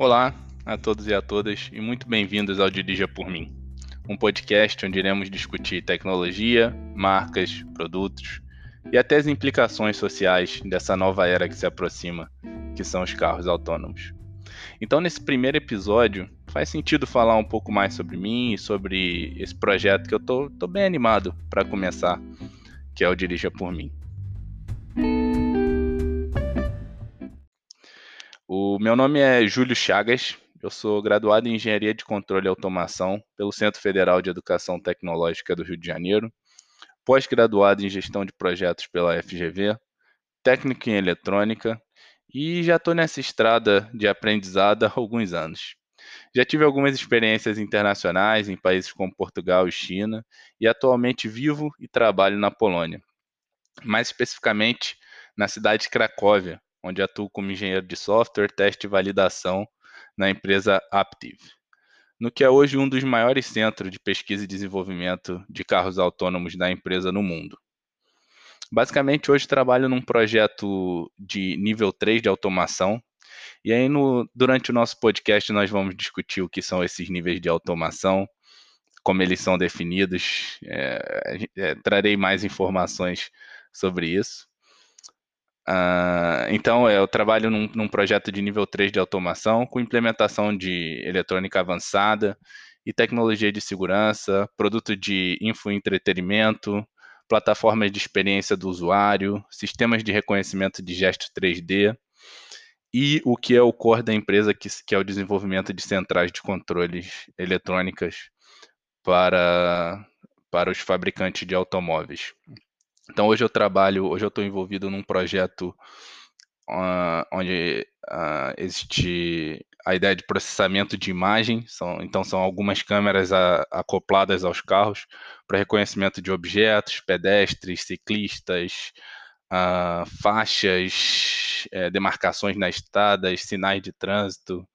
Olá a todos e a todas e muito bem-vindos ao Dirija por Mim, um podcast onde iremos discutir tecnologia, marcas, produtos e até as implicações sociais dessa nova era que se aproxima, que são os carros autônomos. Então, nesse primeiro episódio, faz sentido falar um pouco mais sobre mim e sobre esse projeto que eu tô, tô bem animado para começar, que é o Dirija por Mim. O meu nome é Júlio Chagas, eu sou graduado em Engenharia de Controle e Automação pelo Centro Federal de Educação Tecnológica do Rio de Janeiro, pós-graduado em Gestão de Projetos pela FGV, técnico em Eletrônica e já estou nessa estrada de aprendizado há alguns anos. Já tive algumas experiências internacionais em países como Portugal e China e atualmente vivo e trabalho na Polônia, mais especificamente na cidade de Cracóvia, onde atuo como engenheiro de software, teste e validação na empresa Aptiv, no que é hoje um dos maiores centros de pesquisa e desenvolvimento de carros autônomos da empresa no mundo. Basicamente, hoje trabalho num projeto de nível 3 de automação, e aí no, durante o nosso podcast nós vamos discutir o que são esses níveis de automação, como eles são definidos, é, é, trarei mais informações sobre isso. Uh, então, eu trabalho num, num, projeto de nível 3 de automação, com implementação de eletrônica avançada e tecnologia de segurança, produto de infoentretenimento, plataformas de experiência do usuário, sistemas de reconhecimento de gesto 3D e o que é o core da empresa, que, que é o desenvolvimento de centrais de controles eletrônicas para, para os fabricantes de automóveis. Então hoje eu trabalho, hoje eu estou envolvido num projeto uh, onde uh, existe a ideia de processamento de imagem, são, então são algumas câmeras a, acopladas aos carros para reconhecimento de objetos, pedestres, ciclistas, uh, faixas, é, demarcações nas estradas, sinais de trânsito.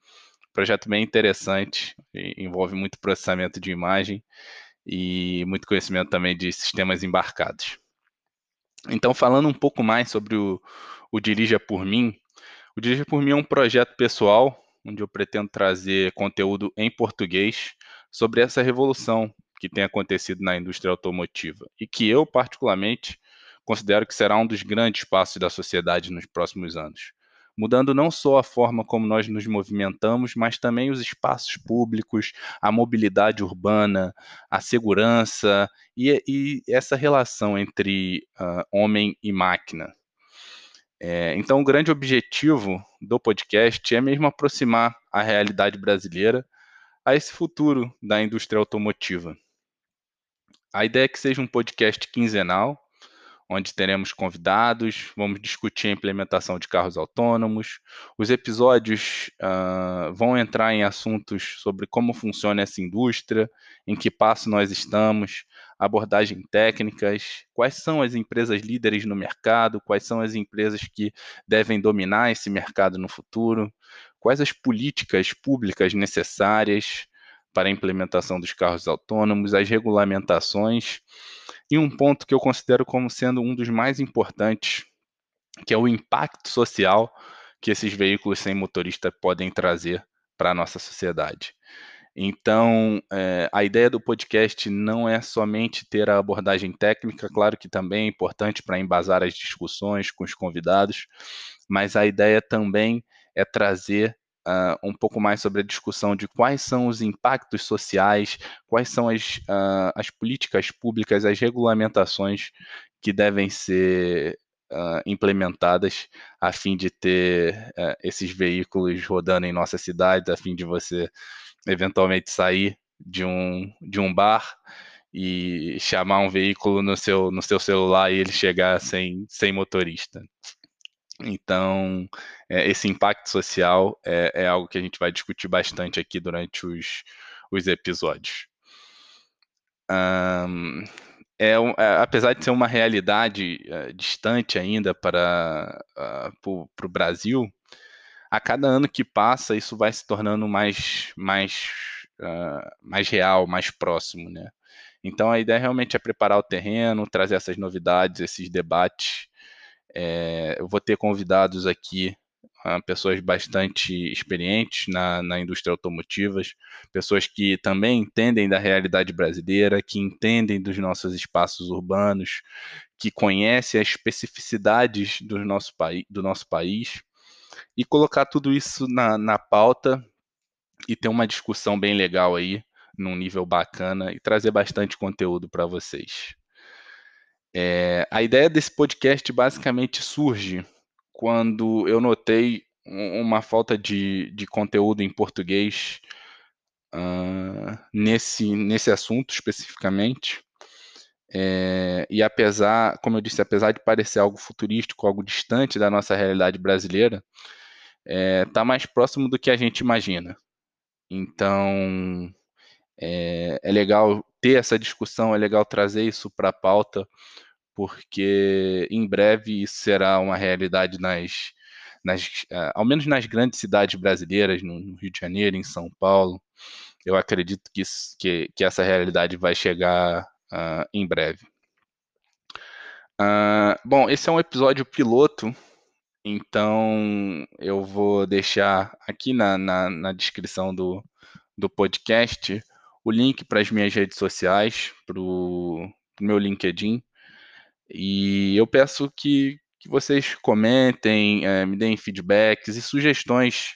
Projeto bem interessante, envolve muito processamento de imagem e muito conhecimento também de sistemas embarcados. Então, falando um pouco mais sobre o, o Dirija por Mim, o Dirija por Mim é um projeto pessoal onde eu pretendo trazer conteúdo em português sobre essa revolução que tem acontecido na indústria automotiva e que eu, particularmente, considero que será um dos grandes passos da sociedade nos próximos anos mudando não só a forma como nós nos movimentamos, mas também os espaços públicos, a mobilidade urbana, a segurança e, e essa relação entre uh, homem e máquina. É, então, o grande objetivo do podcast é mesmo aproximar a realidade brasileira a esse futuro da indústria automotiva. A ideia é que seja um podcast quinzenal, onde teremos convidados, vamos discutir a implementação de carros autônomos. Os episódios uh, vão entrar em assuntos sobre como funciona essa indústria, em que passo nós estamos, abordagem técnicas, quais são as empresas líderes no mercado, quais são as empresas que devem dominar esse mercado no futuro, quais as políticas públicas necessárias para a implementação dos carros autônomos, as regulamentações e um ponto que eu considero como sendo um dos mais importantes, que é o impacto social que esses veículos sem motorista podem trazer para a nossa sociedade. Então, é, a ideia do podcast não é somente ter a abordagem técnica, claro que também é importante para embasar as discussões com os convidados, mas a ideia também é trazer uh, um pouco mais sobre a discussão de quais são os impactos sociais, quais são as, uh, as políticas públicas, as regulamentações que devem ser uh, implementadas a fim de ter esses veículos rodando em nossa cidade, a fim de você eventualmente sair de um, de um bar e chamar um veículo no seu, no seu celular e ele chegar sem, sem motorista. Então, é, esse impacto social é, é, algo que a gente vai discutir bastante aqui durante os, os episódios. Um, é, é, apesar de ser uma realidade uh, distante ainda para uh, o Brasil, a cada ano que passa isso vai se tornando mais, mais, uh, mais real, mais próximo, né? Então a ideia realmente é preparar o terreno, trazer essas novidades, esses debates é, eu vou ter convidados aqui uh, pessoas bastante experientes na, na indústria automotiva, pessoas que também entendem da realidade brasileira, que entendem dos nossos espaços urbanos, que conhecem as especificidades do nosso, do nosso país, e colocar tudo isso na, na pauta e ter uma discussão bem legal aí, num nível bacana, e trazer bastante conteúdo para vocês. É, a ideia desse podcast basicamente surge quando eu notei uma falta de, de conteúdo em português uh, nesse, nesse assunto especificamente. É, e apesar, como eu disse, apesar de parecer algo futurístico, algo distante da nossa realidade brasileira, está é, tá mais próximo do que a gente imagina. Então, é, é legal ter essa discussão, é legal trazer isso para a pauta, porque em breve isso será uma realidade nas, nas, uh, ao menos nas grandes cidades brasileiras, no, no, Rio de Janeiro, em São Paulo. Eu acredito que, isso, que, que essa realidade vai chegar uh, em breve. Uh, bom, esse é um episódio piloto, então eu vou deixar aqui na, na, na descrição do, do podcast o link para as minhas redes sociais, para o meu LinkedIn, e eu peço que, que vocês comentem, é, me deem feedbacks e sugestões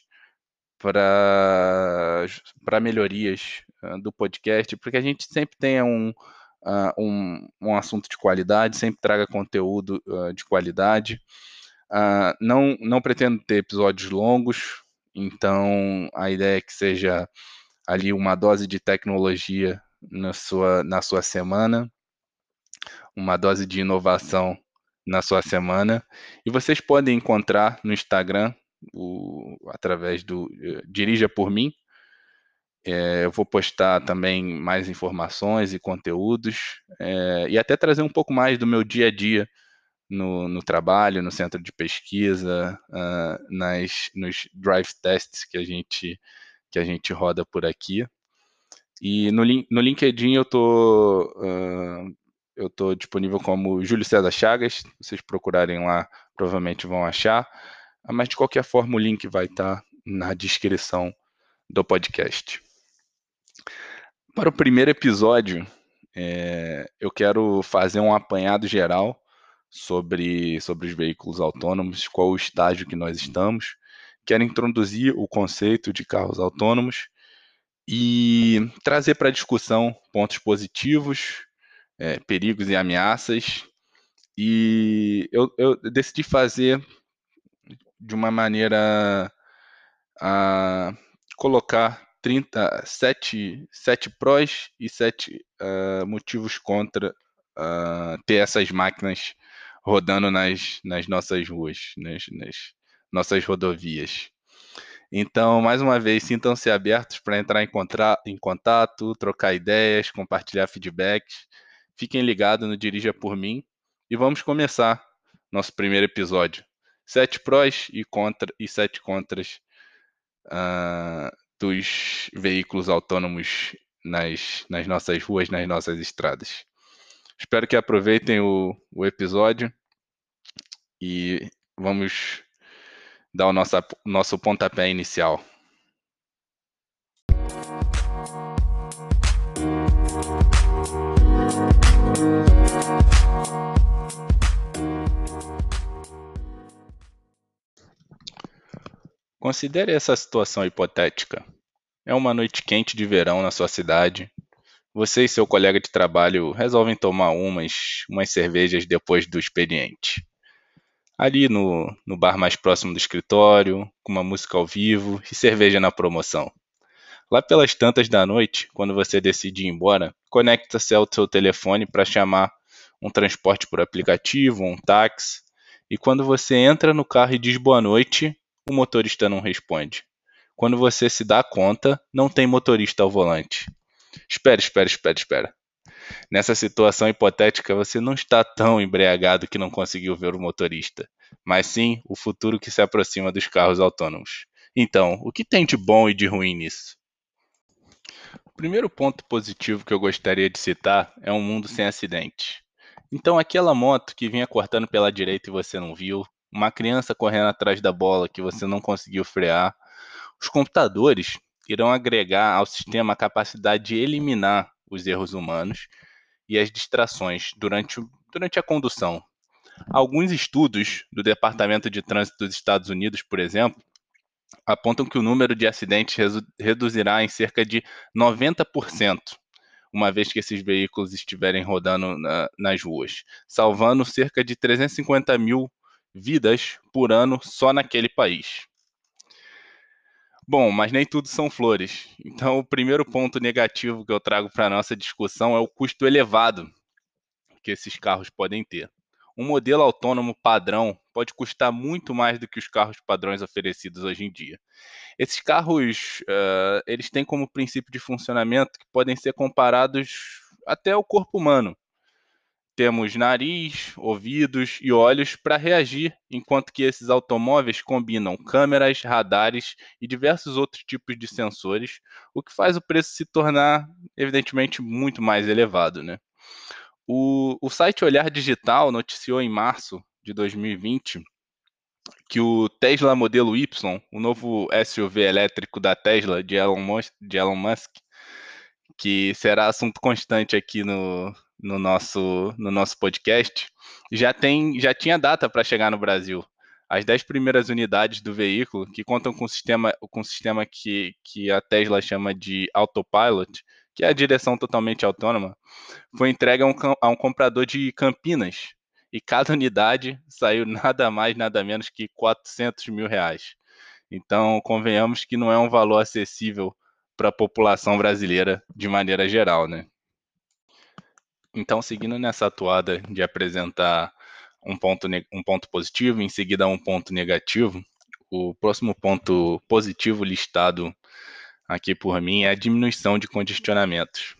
para melhorias uh, do podcast, porque a gente sempre tenha um, uh, um, um, assunto de qualidade, sempre traga conteúdo uh, de qualidade. não, não pretendo ter episódios longos, então a ideia é que seja ali uma dose de tecnologia na sua, na sua semana uma dose de inovação na sua semana. E vocês podem encontrar no Instagram, o, através do uh, Dirija por mim. É, eu vou postar também mais informações e conteúdos, é, e até trazer um pouco mais do meu dia a dia no, no trabalho, no centro de pesquisa, uh, nas, nos drive tests que a gente, que a gente roda por aqui. E no, no LinkedIn eu estou uh, eu estou disponível como Júlio César Chagas. Vocês procurarem lá, provavelmente vão achar. Ah, mas de qualquer forma, o link vai estar tá na descrição do podcast. Para o primeiro episódio, é, eu quero fazer um apanhado geral sobre, sobre os veículos autônomos, qual o estágio que nós estamos. Quero introduzir o conceito de carros autônomos e trazer para a discussão pontos positivos é, perigos e ameaças. E eu, eu, decidi fazer de uma maneira a colocar 37 sete prós e sete uh, motivos contra uh, ter essas máquinas rodando nas, nas nossas ruas, nas, nas nossas rodovias. Então, mais uma vez, sintam-se abertos para entrar em, contra, em contato, trocar ideias, compartilhar feedbacks. Fiquem ligados no Dirija por mim e vamos começar nosso primeiro episódio. Sete prós e, contra, e sete contras uh, dos veículos autônomos nas, nas nossas ruas, nas nossas estradas. Espero que aproveitem o, o episódio e vamos dar o nosso, nosso pontapé inicial. Considere essa situação hipotética. É uma noite quente de verão na sua cidade. Você e seu colega de trabalho resolvem tomar umas, umas cervejas depois do expediente. Ali no, no bar mais próximo do escritório, com uma música ao vivo e cerveja na promoção. Lá pelas tantas da noite, quando você decide ir embora, conecta-se ao seu telefone para chamar um transporte por aplicativo, um táxi, e quando você entra no carro e diz boa noite, o motorista não responde. Quando você se dá conta, não tem motorista ao volante. Espera, espera, espera, espera. Nessa situação hipotética, você não está tão embriagado que não conseguiu ver o motorista, mas sim o futuro que se aproxima dos carros autônomos. Então, o que tem de bom e de ruim nisso? O primeiro ponto positivo que eu gostaria de citar é um mundo sem acidentes. Então, aquela moto que vinha cortando pela direita e você não viu, uma criança correndo atrás da bola que você não conseguiu frear. Os computadores irão agregar ao sistema a capacidade de eliminar os erros humanos e as distrações durante, durante a condução. Alguns estudos do Departamento de Trânsito dos Estados Unidos, por exemplo, apontam que o número de acidentes reduzirá em cerca de 90%, uma vez que esses veículos estiverem rodando na, nas ruas, salvando cerca de 350 mil vidas por ano só naquele país. Bom, mas nem tudo são flores. Então, o primeiro ponto negativo que eu trago para a nossa discussão é o custo elevado que esses carros podem ter. Um modelo autônomo padrão pode custar muito mais do que os carros padrões oferecidos hoje em dia. Esses carros, uh, eles têm como princípio de funcionamento que podem ser comparados até ao corpo humano. Temos nariz, ouvidos e olhos para reagir, enquanto que esses automóveis combinam câmeras, radares e diversos outros tipos de sensores, o que faz o preço se tornar, evidentemente, muito mais elevado. Né? O, o site Olhar Digital noticiou em março de 2020 que o Tesla modelo Y, o novo SUV elétrico da Tesla de Elon Musk, de Elon Musk que será assunto constante aqui no, no nosso, no nosso podcast, já, tem, já tinha data para chegar no Brasil. As 10 primeiras unidades do veículo, que contam com um sistema, com sistema que, que a Tesla chama de Autopilot, que é a direção totalmente autônoma, foi entregue a um, a um comprador de Campinas. E cada unidade saiu nada mais, nada menos que 400 mil reais. Então, convenhamos que não é um valor acessível para a população brasileira de maneira geral, né? Então, seguindo nessa atuada de apresentar um ponto, um ponto positivo, em seguida um ponto negativo, o próximo ponto positivo listado aqui por mim é a diminuição de congestionamentos.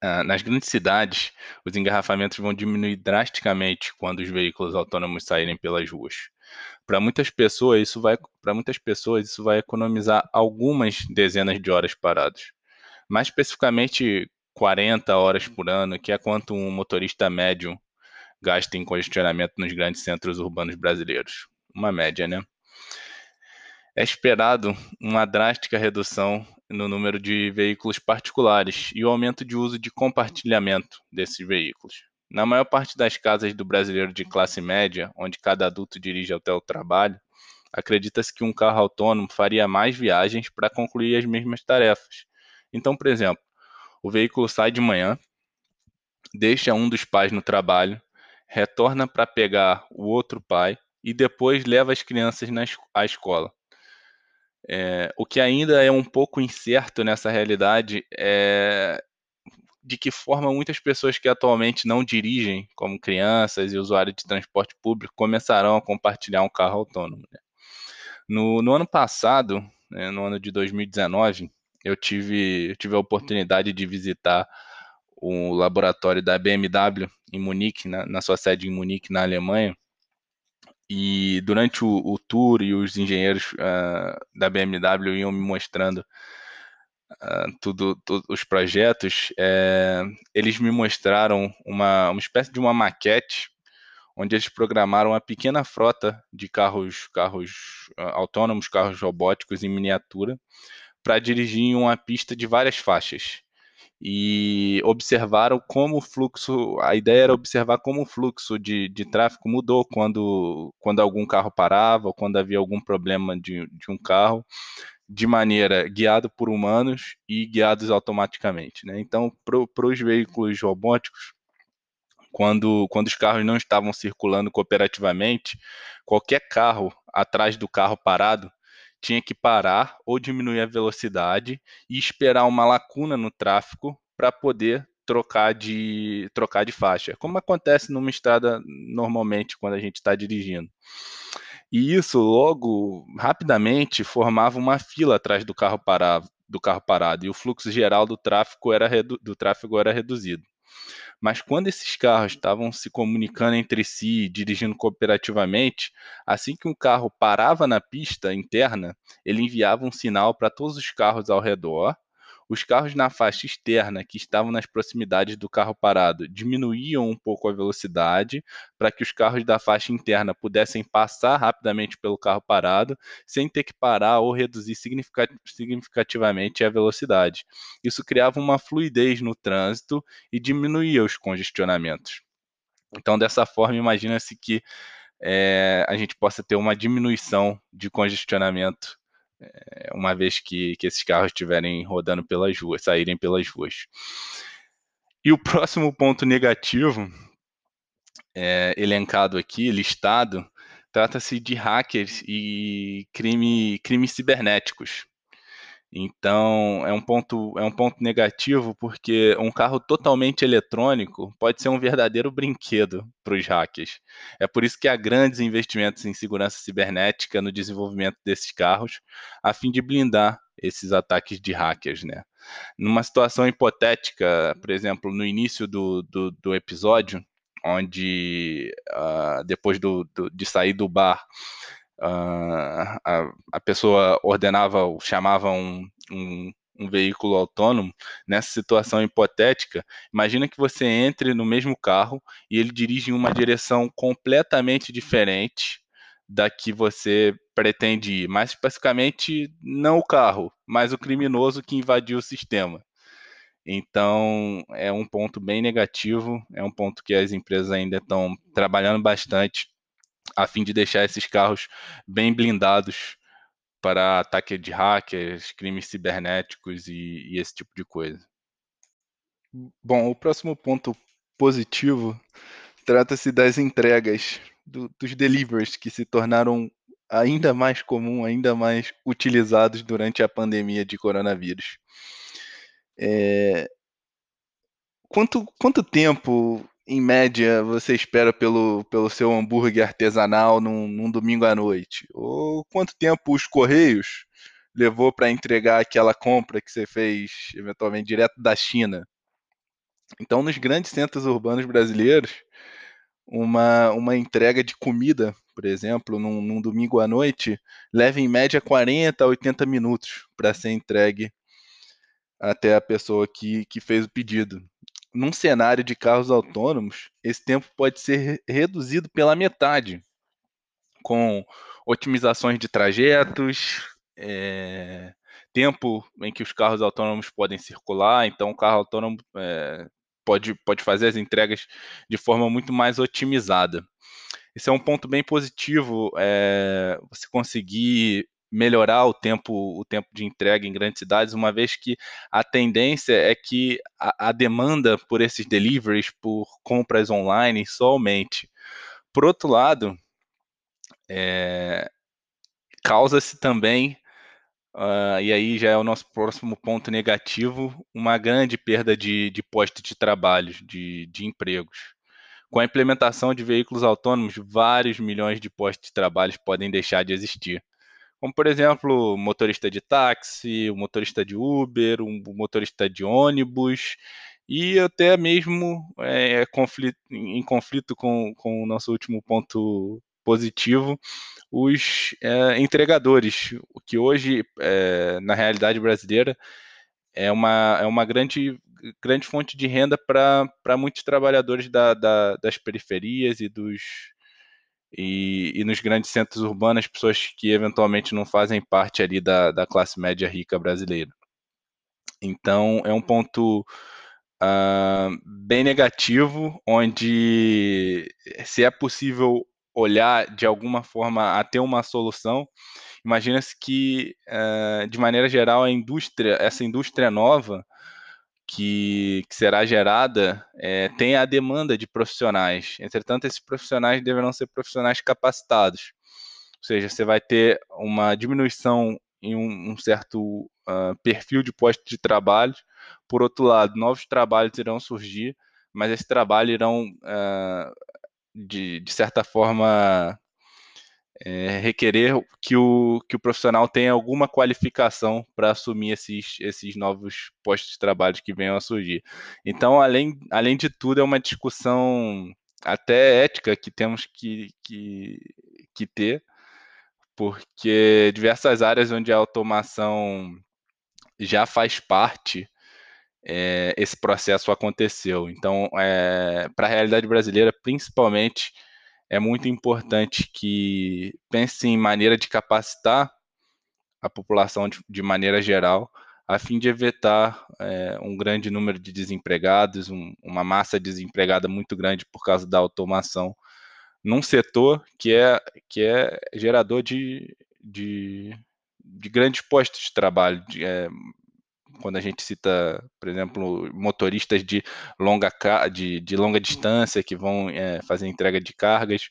Ah, nas grandes cidades, os engarrafamentos vão diminuir drasticamente quando os veículos autônomos saírem pelas ruas. Para muitas pessoas, isso vai para muitas pessoas isso vai economizar algumas dezenas de horas paradas. Mais especificamente 40 horas por ano, que é quanto um motorista médio gasta em congestionamento nos grandes centros urbanos brasileiros. Uma média, né? É esperado uma drástica redução no número de veículos particulares e o aumento de uso de compartilhamento desses veículos. Na maior parte das casas do brasileiro de classe média, onde cada adulto dirige até o trabalho, acredita-se que um carro autônomo faria mais viagens para concluir as mesmas tarefas. Então, por exemplo, o veículo sai de manhã, deixa um dos pais no trabalho, retorna para pegar o outro pai e depois leva as crianças na, à escola. É, o que ainda é um pouco incerto nessa realidade é de que forma muitas pessoas que atualmente não dirigem, como crianças e usuários de transporte público, começarão a compartilhar um carro autônomo. Né? No, no, ano passado, né, no ano de 2019, eu tive, eu tive a oportunidade de visitar o laboratório da BMW em Munique, na, na sua sede em Munique, na Alemanha. E durante o, o tour e os engenheiros uh, da BMW iam me mostrando uh, tudo, tudo, os projetos, é, eles me mostraram uma, uma espécie de uma maquete onde eles programaram uma pequena frota de carros, carros uh, autônomos, carros robóticos em miniatura, para dirigir em uma pista de várias faixas. E observaram como o fluxo, a ideia era observar como o fluxo de, de tráfego mudou quando, quando algum carro parava, ou quando havia algum problema de, de um carro, de maneira guiado por humanos e guiados automaticamente. Né? Então, para os veículos robóticos, quando, quando os carros não estavam circulando cooperativamente, qualquer carro atrás do carro parado tinha que parar ou diminuir a velocidade e esperar uma lacuna no tráfego para poder trocar de trocar de faixa, como acontece numa estrada normalmente quando a gente está dirigindo. E isso logo rapidamente formava uma fila atrás do carro parado, do carro parado e o fluxo geral do tráfego era do tráfego era reduzido. Mas quando esses carros estavam se comunicando entre si, dirigindo cooperativamente, assim que um carro parava na pista interna, ele enviava um sinal para todos os carros ao redor, os carros na faixa externa que estavam nas proximidades do carro parado diminuíam um pouco a velocidade para que os carros da faixa interna pudessem passar rapidamente pelo carro parado sem ter que parar ou reduzir significativamente a velocidade. Isso criava uma fluidez no trânsito e diminuía os congestionamentos. Então, dessa forma, imagina-se que é, a gente possa ter uma diminuição de congestionamento uma vez que, que esses carros estiverem rodando pelas ruas, saírem pelas ruas. E o próximo ponto negativo, é, elencado aqui, listado, trata-se de hackers e crime, crimes cibernéticos. Então, é um ponto, é um ponto negativo porque um carro totalmente eletrônico pode ser um verdadeiro brinquedo para os hackers. É por isso que há grandes investimentos em segurança cibernética no desenvolvimento desses carros, a fim de blindar esses ataques de hackers, né? Numa situação hipotética, por exemplo, no início do, do, do episódio, onde uh, depois do, do, de sair do bar, uh, a, a pessoa ordenava, chamava um, um, um veículo autônomo, nessa situação hipotética, imagina que você entre no mesmo carro e ele dirige em uma direção completamente diferente da que você pretende ir, mais especificamente não o carro, mas o criminoso que invadiu o sistema. Então, é um ponto bem negativo, é um ponto que as empresas ainda estão trabalhando bastante a fim de deixar esses carros bem blindados para ataque de hackers, crimes cibernéticos e, e esse tipo de coisa. Bom, o próximo ponto positivo trata-se das entregas, do, dos deliveries que se tornaram ainda mais comum, ainda mais utilizados durante a pandemia de coronavírus. É... Quanto, quanto tempo em média, você espera pelo, pelo seu hambúrguer artesanal num, num domingo à noite? Ou quanto tempo os Correios levou para entregar aquela compra que você fez, eventualmente, direto da China? Então, nos grandes centros urbanos brasileiros, uma, uma entrega de comida, por exemplo, num, num domingo à noite, leva em média 40 a 80 minutos para ser entregue até a pessoa que, que fez o pedido num cenário de carros autônomos, esse tempo pode ser reduzido pela metade, com otimizações de trajetos, é, tempo em que os carros autônomos podem circular. Então, o carro autônomo é, pode, pode fazer as entregas de forma muito mais otimizada. Esse é um ponto bem positivo, é, você conseguir melhorar o tempo, o tempo de entrega em grandes cidades, uma vez que a tendência é que a, a demanda por esses deliveries, por compras online, só aumente. Por outro lado, é, causa-se também, uh, e aí já é o nosso próximo ponto negativo, uma grande perda de, de postos de trabalho, de, de empregos. Com a implementação de veículos autônomos, vários milhões de postos de trabalho podem deixar de existir como por exemplo, o motorista de táxi, o motorista de Uber, o motorista de ônibus e até mesmo é, é, conflito, em conflito com, com o nosso último ponto positivo, os é, entregadores, o que hoje, é, na realidade brasileira, é uma, é uma grande, grande fonte de renda para muitos trabalhadores da, da, das periferias e dos, e, e, nos grandes centros urbanos, pessoas que eventualmente não fazem parte ali da, da classe média rica brasileira. Então, é um ponto uh, bem negativo, onde se é possível olhar de alguma forma a ter uma solução, imagina-se que, uh, de maneira geral, a indústria, essa indústria nova, que, que será gerada é, tem a demanda de profissionais. Entretanto, esses profissionais deverão ser profissionais capacitados. Ou seja, você vai ter uma diminuição em um, um certo uh, perfil de posto de trabalho. Por outro lado, novos trabalhos irão surgir, mas esse trabalho irão, uh, de, de certa forma, é, requerer que o, que o profissional tenha alguma qualificação para assumir esses, esses novos postos de trabalho que venham a surgir. Então, além, além de tudo, é uma discussão até ética que temos que, que, que ter, porque diversas áreas onde a automação já faz parte é, esse processo aconteceu. Então, é, para a realidade brasileira, principalmente, é muito importante que pense em maneira de capacitar a população de, de maneira geral, a fim de evitar é, um grande número de desempregados, um, uma massa desempregada muito grande por causa da automação, num setor que é, que é gerador de, de, de grandes postos de trabalho, de, é, quando a gente cita, por exemplo, motoristas de longa, de, de longa distância que vão é, fazer entrega de cargas.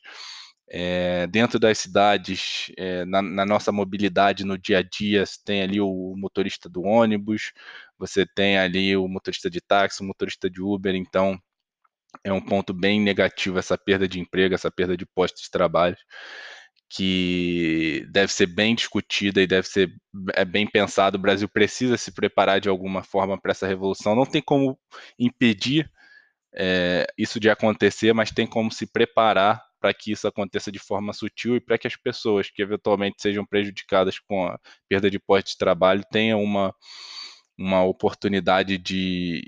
É, dentro das cidades, é, na, na, nossa mobilidade no dia a dia, você tem ali o motorista do ônibus, você tem ali o motorista de táxi, o motorista de Uber, então é um ponto bem negativo essa perda de emprego, essa perda de postos de trabalho que deve ser bem discutida e deve ser é bem pensado. O Brasil precisa se preparar de alguma forma para essa revolução. Não tem como impedir é, isso de acontecer, mas tem como se preparar para que isso aconteça de forma sutil e para que as pessoas que eventualmente sejam prejudicadas com a perda de posto de trabalho tenham uma, uma oportunidade de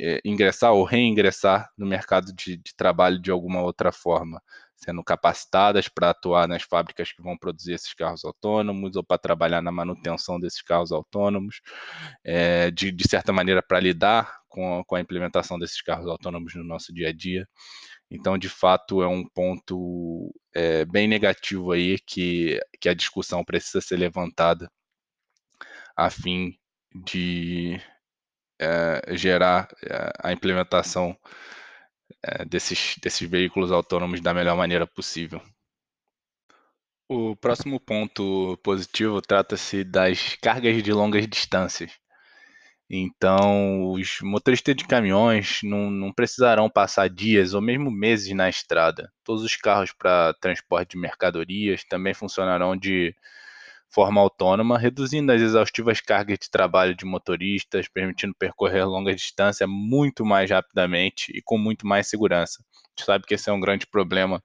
é, ingressar ou reingressar no mercado de, de trabalho de alguma outra forma sendo capacitadas para atuar nas fábricas que vão produzir esses carros autônomos ou para trabalhar na manutenção desses carros autônomos, é, de, de, certa maneira para lidar com, com a implementação desses carros autônomos no nosso dia a dia. Então, de fato, é um ponto é, bem negativo aí que, que a discussão precisa ser levantada a fim de é, gerar a implementação é, desses, desses veículos autônomos da melhor maneira possível. O próximo ponto positivo trata-se das cargas de longas distâncias. Então, os motoristas de caminhões não, não, precisarão passar dias ou mesmo meses na estrada. Todos os carros para transporte de mercadorias também funcionarão de forma autônoma, reduzindo as exaustivas cargas de trabalho de motoristas, permitindo percorrer longas distâncias muito mais rapidamente e com muito mais segurança. A gente sabe que esse é um grande problema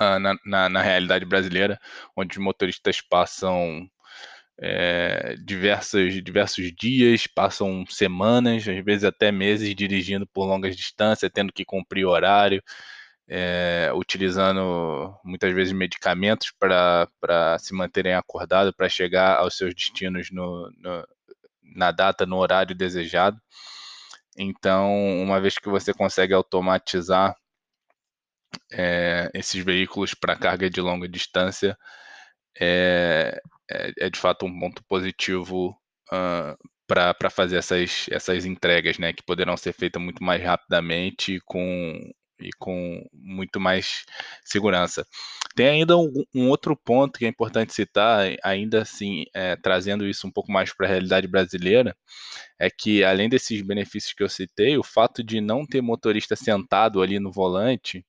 uh, na, na, na, realidade brasileira, onde os motoristas passam é, diversos, diversos dias, passam semanas, às vezes até meses dirigindo por longas distâncias, tendo que cumprir horário, é, utilizando muitas vezes medicamentos para se manterem acordados, para chegar aos seus destinos no, no, na data, no horário desejado. Então, uma vez que você consegue automatizar é, esses veículos para carga de longa distância, é, é, é, de fato um ponto positivo uh, para fazer essas, essas entregas, né, que poderão ser feitas muito mais rapidamente com e com muito mais segurança. Tem ainda um, um, outro ponto que é importante citar, ainda assim, é, trazendo isso um pouco mais para a realidade brasileira, é que além desses benefícios que eu citei, o fato de não ter motorista sentado ali no volante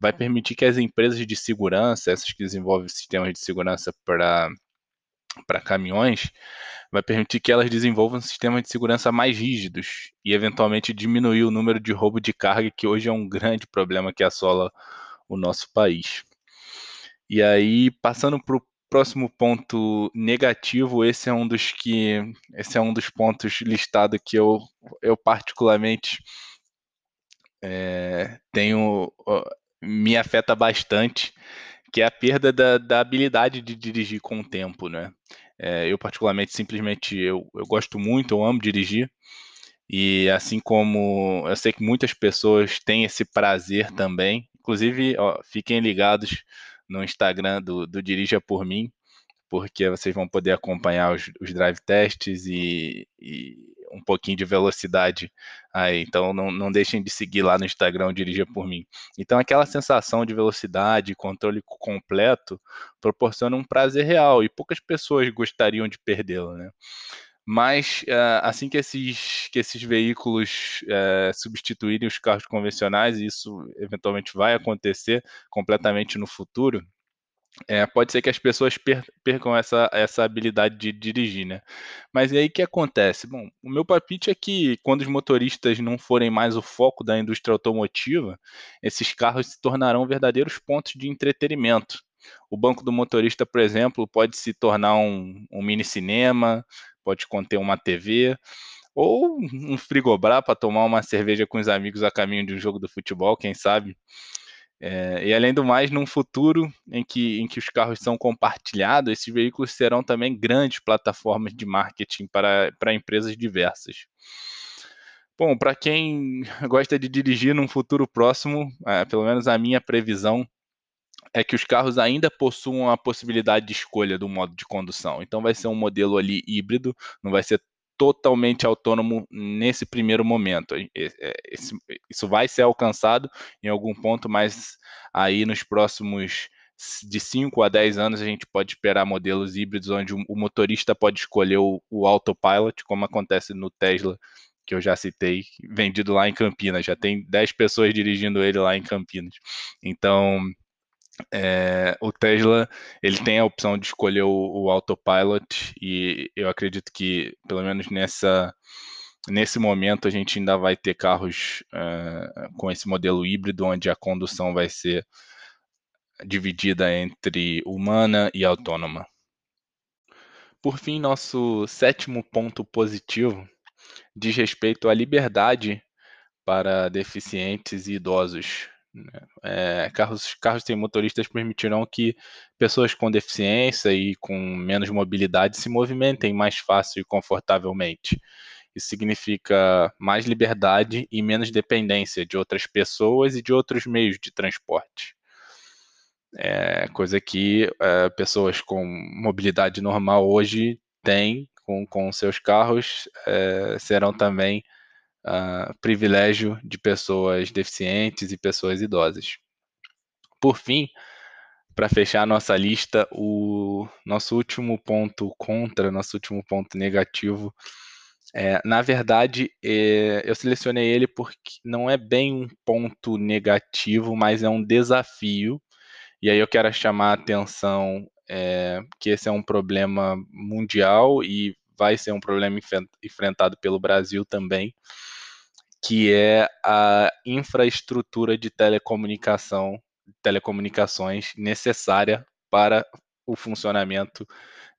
vai permitir que as empresas de segurança, essas que desenvolvem sistemas de segurança para para caminhões, vai permitir que elas desenvolvam sistemas de segurança mais rígidos e, eventualmente, diminuir o número de roubo de carga, que hoje é um grande problema que assola o nosso país. E aí, passando para o próximo ponto negativo, esse é um dos que esse é um dos pontos listados que eu, eu particularmente é, tenho me afeta bastante, que é a perda da, da habilidade de dirigir com o tempo, né? É, eu, particularmente, simplesmente, eu, eu gosto muito, eu amo dirigir. E assim como eu sei que muitas pessoas têm esse prazer também, inclusive, ó, fiquem ligados no Instagram do, do Dirija Por Mim, porque vocês vão poder acompanhar os, os drive tests e, e, um pouquinho de velocidade aí. Então não, não deixem de seguir lá no Instagram Dirija por mim. Então aquela sensação de velocidade, controle completo, proporciona um prazer real e poucas pessoas gostariam de perdê-lo, né? Mas uh, assim que esses, que esses veículos uh, substituírem os carros convencionais, e isso eventualmente vai acontecer completamente no futuro, é, pode ser que as pessoas percam essa, essa habilidade de dirigir, né? Mas e aí o que acontece? Bom, o meu palpite é que quando os motoristas não forem mais o foco da indústria automotiva, esses carros se tornarão verdadeiros pontos de entretenimento. O banco do motorista, por exemplo, pode se tornar um, um mini cinema, pode conter uma TV ou um frigobar para tomar uma cerveja com os amigos a caminho de um jogo do futebol, quem sabe. É, e além do mais, num futuro em que, em que os carros são compartilhados, esses veículos serão também grandes plataformas de marketing para, para empresas diversas. Bom, para quem gosta de dirigir num futuro próximo, é, pelo menos a minha previsão é que os carros ainda possuam a possibilidade de escolha do modo de condução. Então vai ser um modelo ali híbrido, não vai ser totalmente autônomo nesse primeiro momento. isso vai ser alcançado em algum ponto, mas aí nos próximos de 5 a 10 anos a gente pode esperar modelos híbridos onde o motorista pode escolher o, o autopilot, como acontece no Tesla, que eu já citei, vendido lá em Campinas. Já tem 10 pessoas dirigindo ele lá em Campinas. Então, é, o Tesla ele tem a opção de escolher o, o, autopilot e eu acredito que pelo menos nessa nesse momento a gente ainda vai ter carros uh, com esse modelo híbrido onde a condução vai ser dividida entre humana e autônoma. Por fim, nosso sétimo ponto positivo diz respeito à liberdade para deficientes e idosos? É, carros, carros sem motoristas permitirão que pessoas com deficiência e com menos mobilidade se movimentem mais fácil e confortavelmente. Isso significa mais liberdade e menos dependência de outras pessoas e de outros meios de transporte. É, coisa que é, pessoas com mobilidade normal hoje têm com, com seus carros, é, serão também uh, privilégio de pessoas deficientes e pessoas idosas. Por fim, para fechar nossa lista, o nosso último ponto contra, nosso último ponto negativo, é, na verdade, é, eu selecionei ele porque não é bem um ponto negativo, mas é um desafio. E aí eu quero chamar a atenção é, que esse é um problema mundial e vai ser um problema enfrentado pelo Brasil também que é a infraestrutura de telecomunicação, telecomunicações necessária para o funcionamento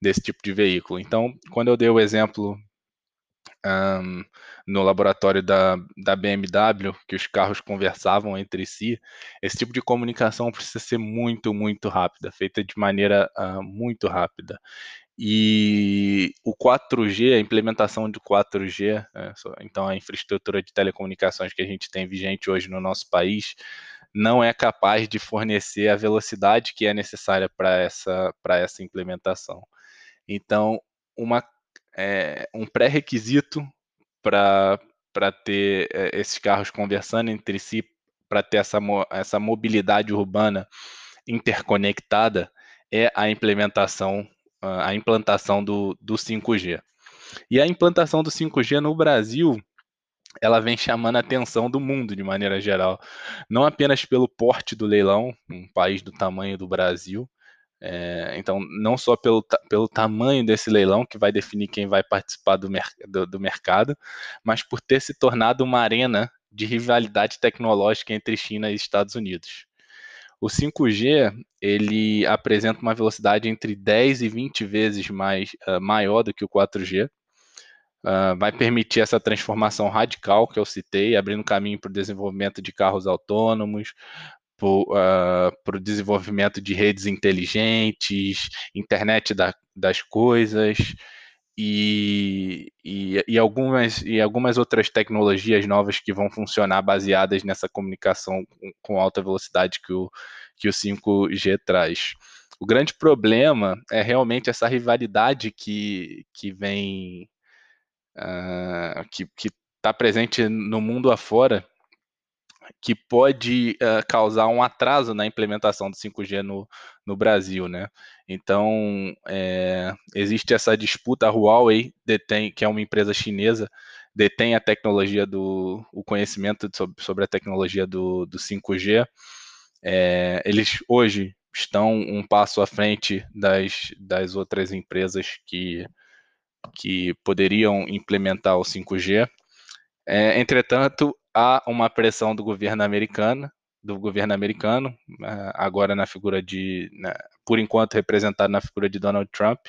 desse tipo de veículo. Então, quando eu dei o exemplo um, no laboratório da, da BMW, que os carros conversavam entre si, esse tipo de comunicação precisa ser muito, muito rápida, feita de maneira uh, muito rápida. E o 4G, a implementação de 4G, né, então a infraestrutura de telecomunicações que a gente tem vigente hoje no nosso país, não é capaz de fornecer a velocidade que é necessária para essa, essa implementação. Então, uma, é, um pré-requisito para ter é, esses carros conversando entre si, para ter essa, essa mobilidade urbana interconectada, é a implementação a implantação do, do 5G. E a implantação do 5G no Brasil, ela vem chamando a atenção do mundo de maneira geral, não apenas pelo porte do leilão, um país do tamanho do Brasil, é, então não só pelo, pelo tamanho desse leilão que vai definir quem vai participar do, mer do, do mercado, mas por ter se tornado uma arena de rivalidade tecnológica entre China e Estados Unidos. O 5G ele apresenta uma velocidade entre 10 e 20 vezes mais uh, maior do que o 4G. Uh, ah, vai permitir essa transformação radical que eu citei, abrindo caminho para o desenvolvimento de carros autônomos, para o uh, desenvolvimento de redes inteligentes, internet da, das coisas, e, e, e, algumas, e algumas outras tecnologias novas que vão funcionar baseadas nessa comunicação com, com alta velocidade que o, que o 5G traz. O grande problema é realmente essa rivalidade que, que vem, uh, que está presente no mundo afora que pode uh, causar um atraso na implementação do 5G no, no Brasil, né? Então, é, existe essa disputa, a Huawei detém, que é uma empresa chinesa, detém a tecnologia do, o conhecimento sobre, sobre a tecnologia do, do 5G. É, eles hoje estão um passo à frente das, das outras empresas que, que poderiam implementar o 5G. É, entretanto, há uma pressão do governo americano, do governo americano, né, agora na figura de, né, por enquanto representado na figura de Donald Trump,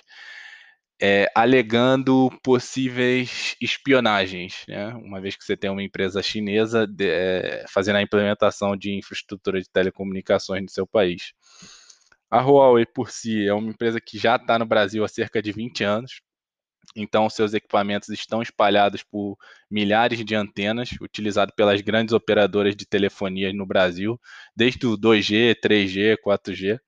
é, alegando possíveis espionagens, né? uma vez que você tem uma empresa chinesa de, é, fazendo a implementação de infraestrutura de telecomunicações no seu país. A Huawei, por si, é uma empresa que já está no Brasil há cerca de 20 anos, então seus equipamentos estão espalhados por milhares de antenas, utilizados pelas grandes operadoras de telefonia no Brasil, desde o 2G, 3G, 4G.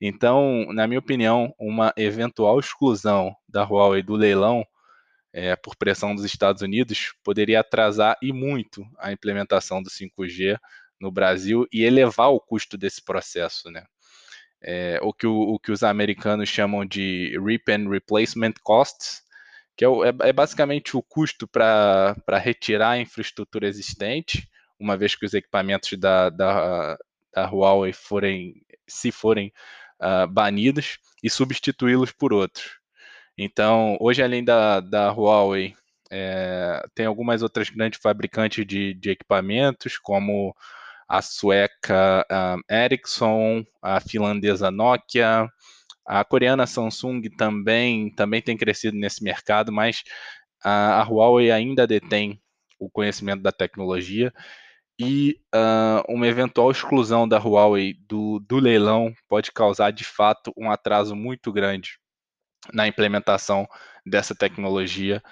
Então, na minha opinião, uma eventual exclusão da Huawei do leilão é, por pressão dos Estados Unidos poderia atrasar e muito a implementação do 5G no Brasil e elevar o custo desse processo, né? É, o, que o, o, que os americanos chamam de Rip and Replacement Costs, que é, é, é basicamente o custo para retirar a infraestrutura existente, uma vez que os equipamentos da, da, da Huawei forem, se forem uh, banidos e substituí-los por outros. Então, hoje, além da, da Huawei, é, tem algumas outras grandes fabricantes de, de equipamentos, como a sueca um, Ericsson, a finlandesa Nokia, a coreana Samsung também, também tem crescido nesse mercado, mas a, a Huawei ainda detém o conhecimento da tecnologia e uh, uma eventual exclusão da Huawei do, do leilão pode causar de fato um atraso muito grande na implementação dessa tecnologia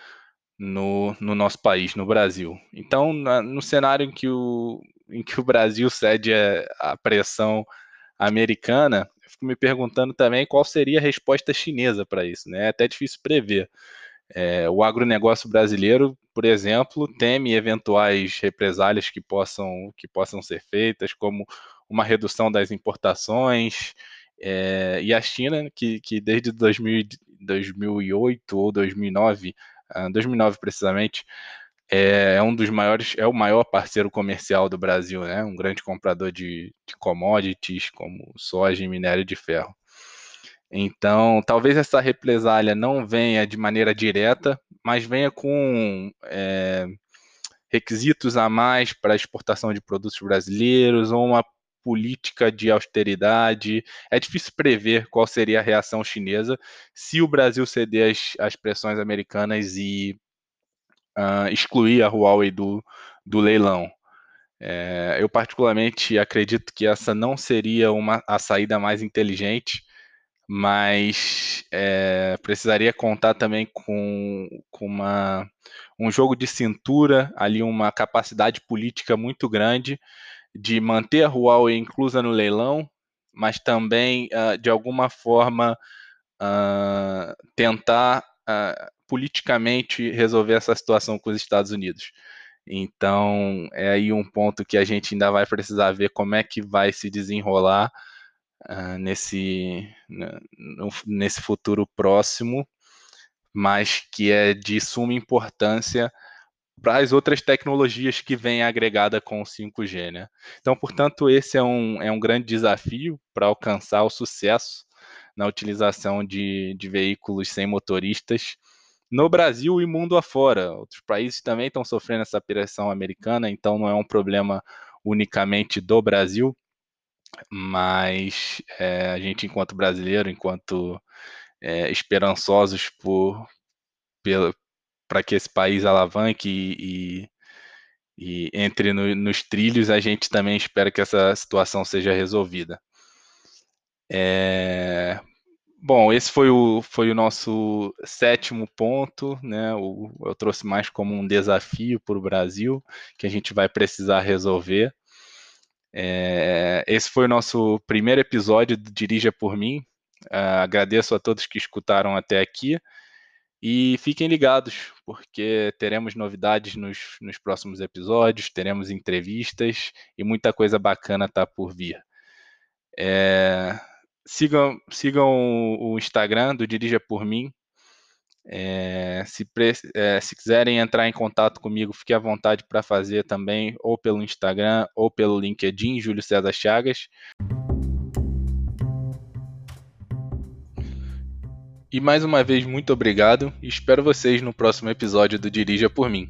no, no nosso país, no Brasil. Então, na, no cenário em que o, em que o Brasil cede a, a pressão americana, eu fico me perguntando também qual seria a resposta chinesa para isso. Né? É até difícil prever. É, o agronegócio brasileiro, por exemplo, teme eventuais represálias que possam, que possam ser feitas, como uma redução das importações, é, e a China, que, que desde 2000, 2008 ou 2009, 2009 ah, precisamente, é, é, um dos maiores, é o maior parceiro comercial do Brasil, né? Um grande comprador de, de commodities como soja e minério de ferro. Então, talvez essa represália não venha de maneira direta, mas venha com é, requisitos a mais para exportação de produtos brasileiros ou uma política de austeridade. É difícil prever qual seria a reação chinesa se o Brasil ceder às pressões americanas e uh, excluir a Huawei do, do leilão. É, eu particularmente acredito que essa não seria uma, a saída mais inteligente, mas é, precisaria contar também com, com uma, um jogo de cintura, ali uma capacidade política muito grande de manter a Huawei inclusa no leilão, mas também uh, de alguma forma uh, tentar uh, politicamente resolver essa situação com os Estados Unidos. Então é aí um ponto que a gente ainda vai precisar ver como é que vai se desenrolar uh, nesse, nesse futuro próximo, mas que é de suma importância para as outras tecnologias que vêm agregada com o 5G. Né? Então, portanto, esse é um, é um grande desafio para alcançar o sucesso na utilização de, de veículos sem motoristas no Brasil e mundo afora. Outros países também estão sofrendo essa pressão americana, então não é um problema unicamente do Brasil mas é, a gente, enquanto brasileiro, enquanto é, esperançosos por para que esse país alavanque e, e, e entre no, nos trilhos, a gente também espera que essa situação seja resolvida. É, bom, esse foi o, foi o nosso sétimo ponto, né? O, eu trouxe mais como um desafio para o Brasil que a gente vai precisar resolver. É, esse foi o nosso primeiro episódio do Dirija por Mim. Uh, agradeço a todos que escutaram até aqui e fiquem ligados, porque teremos novidades nos, nos próximos episódios, teremos entrevistas e muita coisa bacana está por vir. É, sigam, sigam o Instagram do Dirija por Mim, é, se, é, se, quiserem entrar em contato comigo, fique à vontade para fazer também, ou pelo Instagram, ou pelo LinkedIn, Júlio César Chagas. E mais uma vez, muito obrigado e espero vocês no próximo episódio do Dirija por Mim.